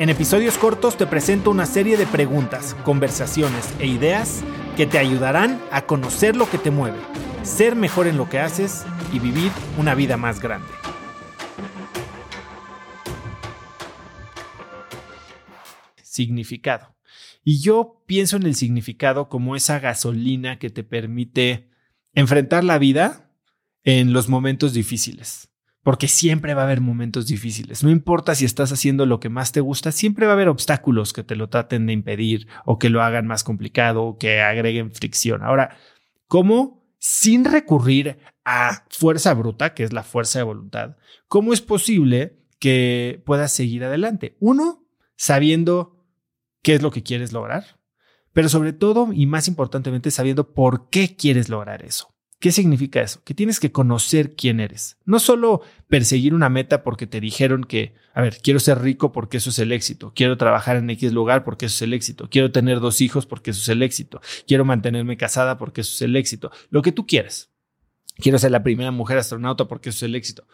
En episodios cortos te presento una serie de preguntas, conversaciones e ideas que te ayudarán a conocer lo que te mueve, ser mejor en lo que haces y vivir una vida más grande. Significado. Y yo pienso en el significado como esa gasolina que te permite enfrentar la vida en los momentos difíciles. Porque siempre va a haber momentos difíciles. No importa si estás haciendo lo que más te gusta, siempre va a haber obstáculos que te lo traten de impedir o que lo hagan más complicado o que agreguen fricción. Ahora, ¿cómo sin recurrir a fuerza bruta, que es la fuerza de voluntad, cómo es posible que puedas seguir adelante? Uno, sabiendo qué es lo que quieres lograr, pero sobre todo y más importantemente sabiendo por qué quieres lograr eso. ¿Qué significa eso? Que tienes que conocer quién eres. No solo perseguir una meta porque te dijeron que, a ver, quiero ser rico porque eso es el éxito, quiero trabajar en X lugar porque eso es el éxito, quiero tener dos hijos porque eso es el éxito, quiero mantenerme casada porque eso es el éxito, lo que tú quieras. Quiero ser la primera mujer astronauta porque eso es el éxito.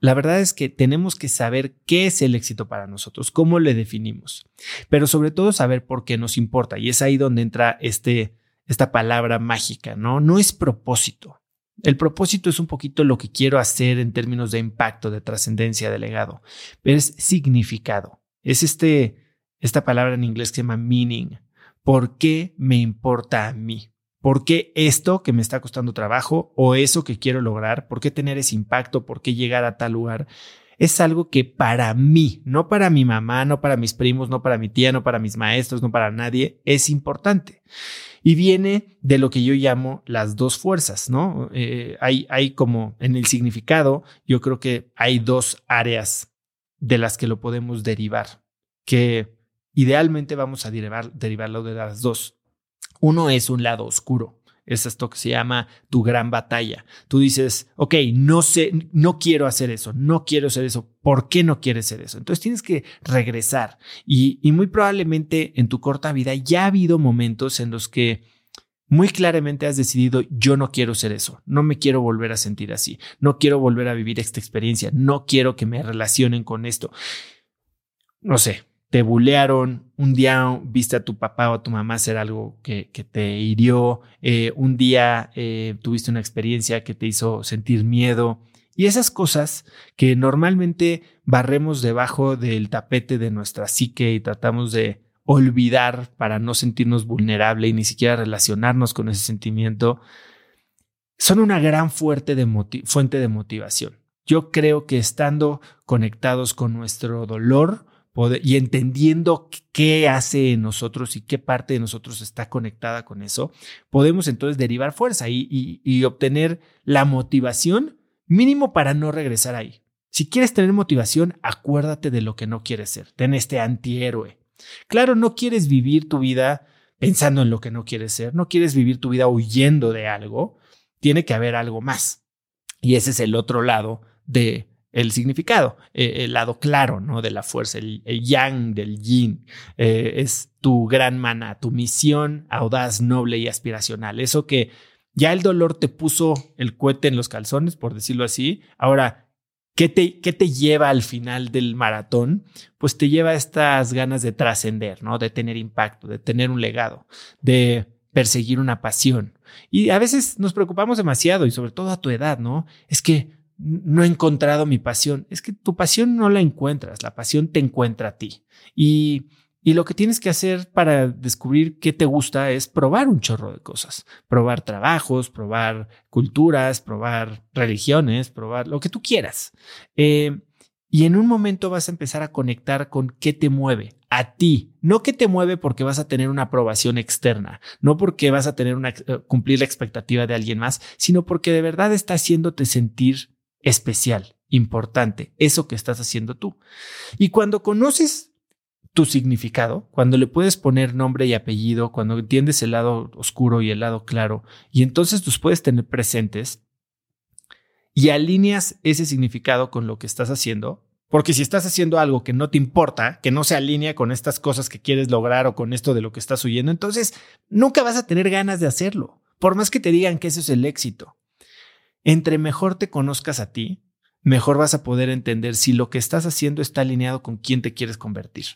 La verdad es que tenemos que saber qué es el éxito para nosotros, cómo le definimos, pero sobre todo saber por qué nos importa. Y es ahí donde entra este esta palabra mágica, ¿no? No es propósito. El propósito es un poquito lo que quiero hacer en términos de impacto, de trascendencia, de legado, pero es significado. Es este, esta palabra en inglés que se llama meaning. ¿Por qué me importa a mí? ¿Por qué esto que me está costando trabajo o eso que quiero lograr? ¿Por qué tener ese impacto? ¿Por qué llegar a tal lugar? Es algo que para mí, no para mi mamá, no para mis primos, no para mi tía, no para mis maestros, no para nadie, es importante y viene de lo que yo llamo las dos fuerzas, ¿no? Eh, hay, hay como en el significado, yo creo que hay dos áreas de las que lo podemos derivar, que idealmente vamos a derivar, derivarlo de las dos. Uno es un lado oscuro, es esto que se llama tu gran batalla. Tú dices, ok, no sé, no quiero hacer eso, no quiero hacer eso. ¿Por qué no quieres hacer eso? Entonces tienes que regresar y, y muy probablemente en tu corta vida ya ha habido momentos en los que muy claramente has decidido, yo no quiero ser eso, no me quiero volver a sentir así, no quiero volver a vivir esta experiencia, no quiero que me relacionen con esto. No sé, te bulearon, un día viste a tu papá o a tu mamá hacer algo que, te hirió, eh, un día eh, tuviste una experiencia que te hizo sentir miedo. Y esas cosas que normalmente barremos debajo del tapete de nuestra psique y tratamos de olvidar para no sentirnos vulnerable y ni siquiera relacionarnos con ese sentimiento, son una gran fuente de, fuente de motivación. Yo creo que estando conectados con nuestro dolor, y entendiendo qué hace en nosotros y qué parte de nosotros está conectada con eso, podemos entonces derivar fuerza y, obtener la motivación mínimo para no regresar ahí. Si quieres tener motivación, acuérdate de lo que no quieres ser. Ten este antihéroe. Claro, no quieres vivir tu vida pensando en lo que no quieres ser, no quieres vivir tu vida huyendo de algo, tiene que haber algo más. Y ese es el otro lado de el significado, eh, el lado claro ¿no? de la fuerza, el, yang del yin, eh, es tu gran mana, tu misión audaz, noble y aspiracional. Eso que ya el dolor te puso el cohete en los calzones, por decirlo así. Ahora, ¿qué te, qué te lleva al final del maratón? Pues te lleva estas ganas de trascender, ¿no? De tener impacto, de tener un legado, de perseguir una pasión. Y a veces nos preocupamos demasiado y sobre todo a tu edad, ¿no? Es que no he encontrado mi pasión. Es que tu pasión no la encuentras, la pasión te encuentra a ti. Y, y lo que tienes que hacer para descubrir qué te gusta es probar un chorro de cosas, probar trabajos, probar culturas, probar religiones, probar lo que tú quieras. Eh, y en un momento vas a empezar a conectar con qué te mueve a ti, no que te mueve porque vas a tener una aprobación externa, no porque vas a tener una eh, cumplir la expectativa de alguien más, sino porque de verdad está haciéndote sentir especial, importante, eso que estás haciendo tú. Y cuando conoces tu significado, cuando le puedes poner nombre y apellido, cuando entiendes el lado oscuro y el lado claro, y entonces los puedes tener presentes, y alineas ese significado con lo que estás haciendo, porque si estás haciendo algo que no te importa, que no se alinea con estas cosas que quieres lograr o con esto de lo que estás huyendo, entonces nunca vas a tener ganas de hacerlo, por más que te digan que eso es el éxito. Entre mejor te conozcas a ti, mejor vas a poder entender si lo que estás haciendo está alineado con quién te quieres convertir,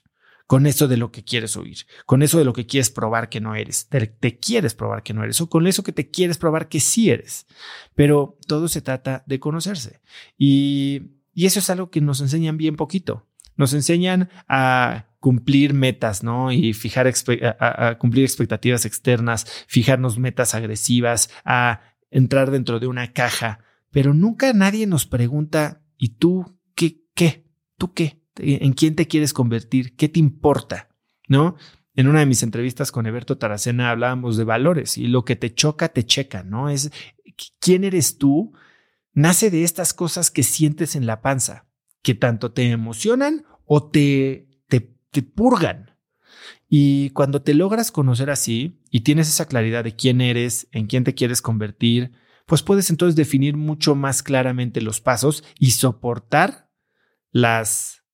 con eso de lo que quieres oír, con eso de lo que quieres probar que no eres, te, quieres probar que no eres, o con eso que te quieres probar que sí eres. Pero todo se trata de conocerse. Y, eso es algo que nos enseñan bien poquito. Nos enseñan a cumplir metas, ¿no? Y fijar, a cumplir expectativas externas, fijarnos metas agresivas, a entrar dentro de una caja, pero nunca nadie nos pregunta, ¿y tú qué? ¿Qué? ¿Tú qué? ¿En quién te quieres convertir? ¿Qué te importa? ¿No? En una de mis entrevistas con Eberto Taracena hablábamos de valores y lo que te choca, te checa, ¿no? Es quién eres tú, nace de estas cosas que sientes en la panza, que tanto te emocionan o te, te, te purgan. Y cuando te logras conocer así y tienes esa claridad de quién eres, en quién te quieres convertir, pues puedes entonces definir mucho más claramente los pasos y soportar las,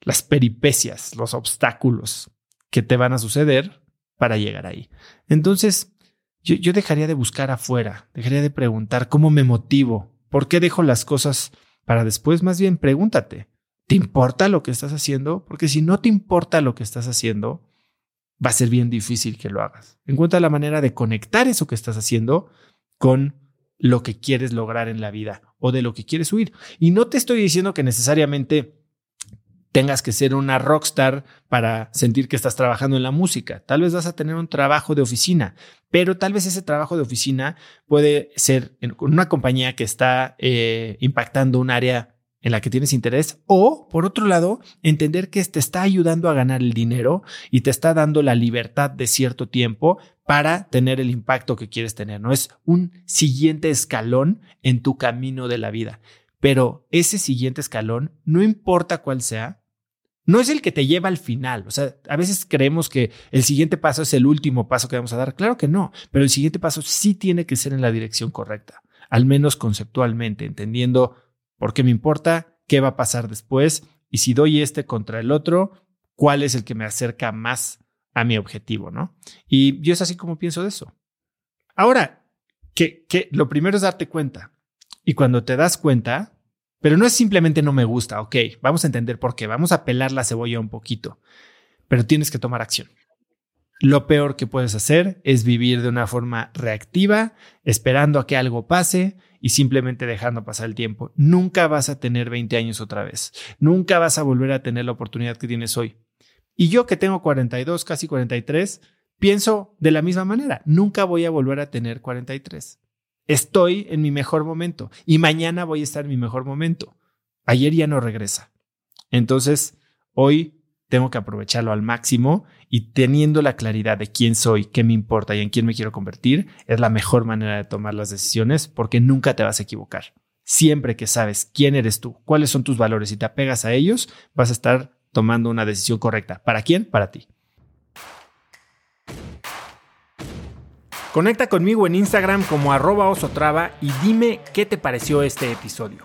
las peripecias, los obstáculos que te van a suceder para llegar ahí. Entonces, yo, yo dejaría de buscar afuera, dejaría de preguntar cómo me motivo, por qué dejo las cosas para después, más bien pregúntate, ¿Te importa lo que estás haciendo? Porque si no te importa lo que estás haciendo, va a ser bien difícil que lo hagas. Encuentra la manera de conectar eso que estás haciendo con lo que quieres lograr en la vida o de lo que quieres huir. Y no te estoy diciendo que necesariamente tengas que ser una rockstar para sentir que estás trabajando en la música. Tal vez vas a tener un trabajo de oficina, pero tal vez ese trabajo de oficina puede ser en una compañía que está eh, impactando un área en la que tienes interés o, por otro lado, entender que te está ayudando a ganar el dinero y te está dando la libertad de cierto tiempo para tener el impacto que quieres tener. No es un siguiente escalón en tu camino de la vida, pero ese siguiente escalón, no importa cuál sea, no es el que te lleva al final. O sea, a veces creemos que el siguiente paso es el último paso que vamos a dar. Claro que no, pero el siguiente paso sí tiene que ser en la dirección correcta, al menos conceptualmente, entendiendo ¿Por qué me importa? ¿Qué va a pasar después? Y si doy este contra el otro, ¿cuál es el que me acerca más a mi objetivo? ¿no? Y yo es así como pienso de eso. Ahora, que, que lo primero es darte cuenta. Y cuando te das cuenta, pero no es simplemente no me gusta, ok, vamos a entender por qué, vamos a pelar la cebolla un poquito, pero tienes que tomar acción. Lo peor que puedes hacer es vivir de una forma reactiva, esperando a que algo pase y simplemente dejando pasar el tiempo. Nunca vas a tener 20 años otra vez. Nunca vas a volver a tener la oportunidad que tienes hoy. Y yo que tengo 42, casi 43, pienso de la misma manera. Nunca voy a volver a tener 43. Estoy en mi mejor momento y mañana voy a estar en mi mejor momento. Ayer ya no regresa. Entonces, hoy tengo que aprovecharlo al máximo y teniendo la claridad de quién soy, qué me importa y en quién me quiero convertir, es la mejor manera de tomar las decisiones porque nunca te vas a equivocar. Siempre que sabes quién eres tú, cuáles son tus valores y te apegas a ellos, vas a estar tomando una decisión correcta. ¿Para quién? Para ti. Conecta conmigo en Instagram como arroba osotrava y dime qué te pareció este episodio.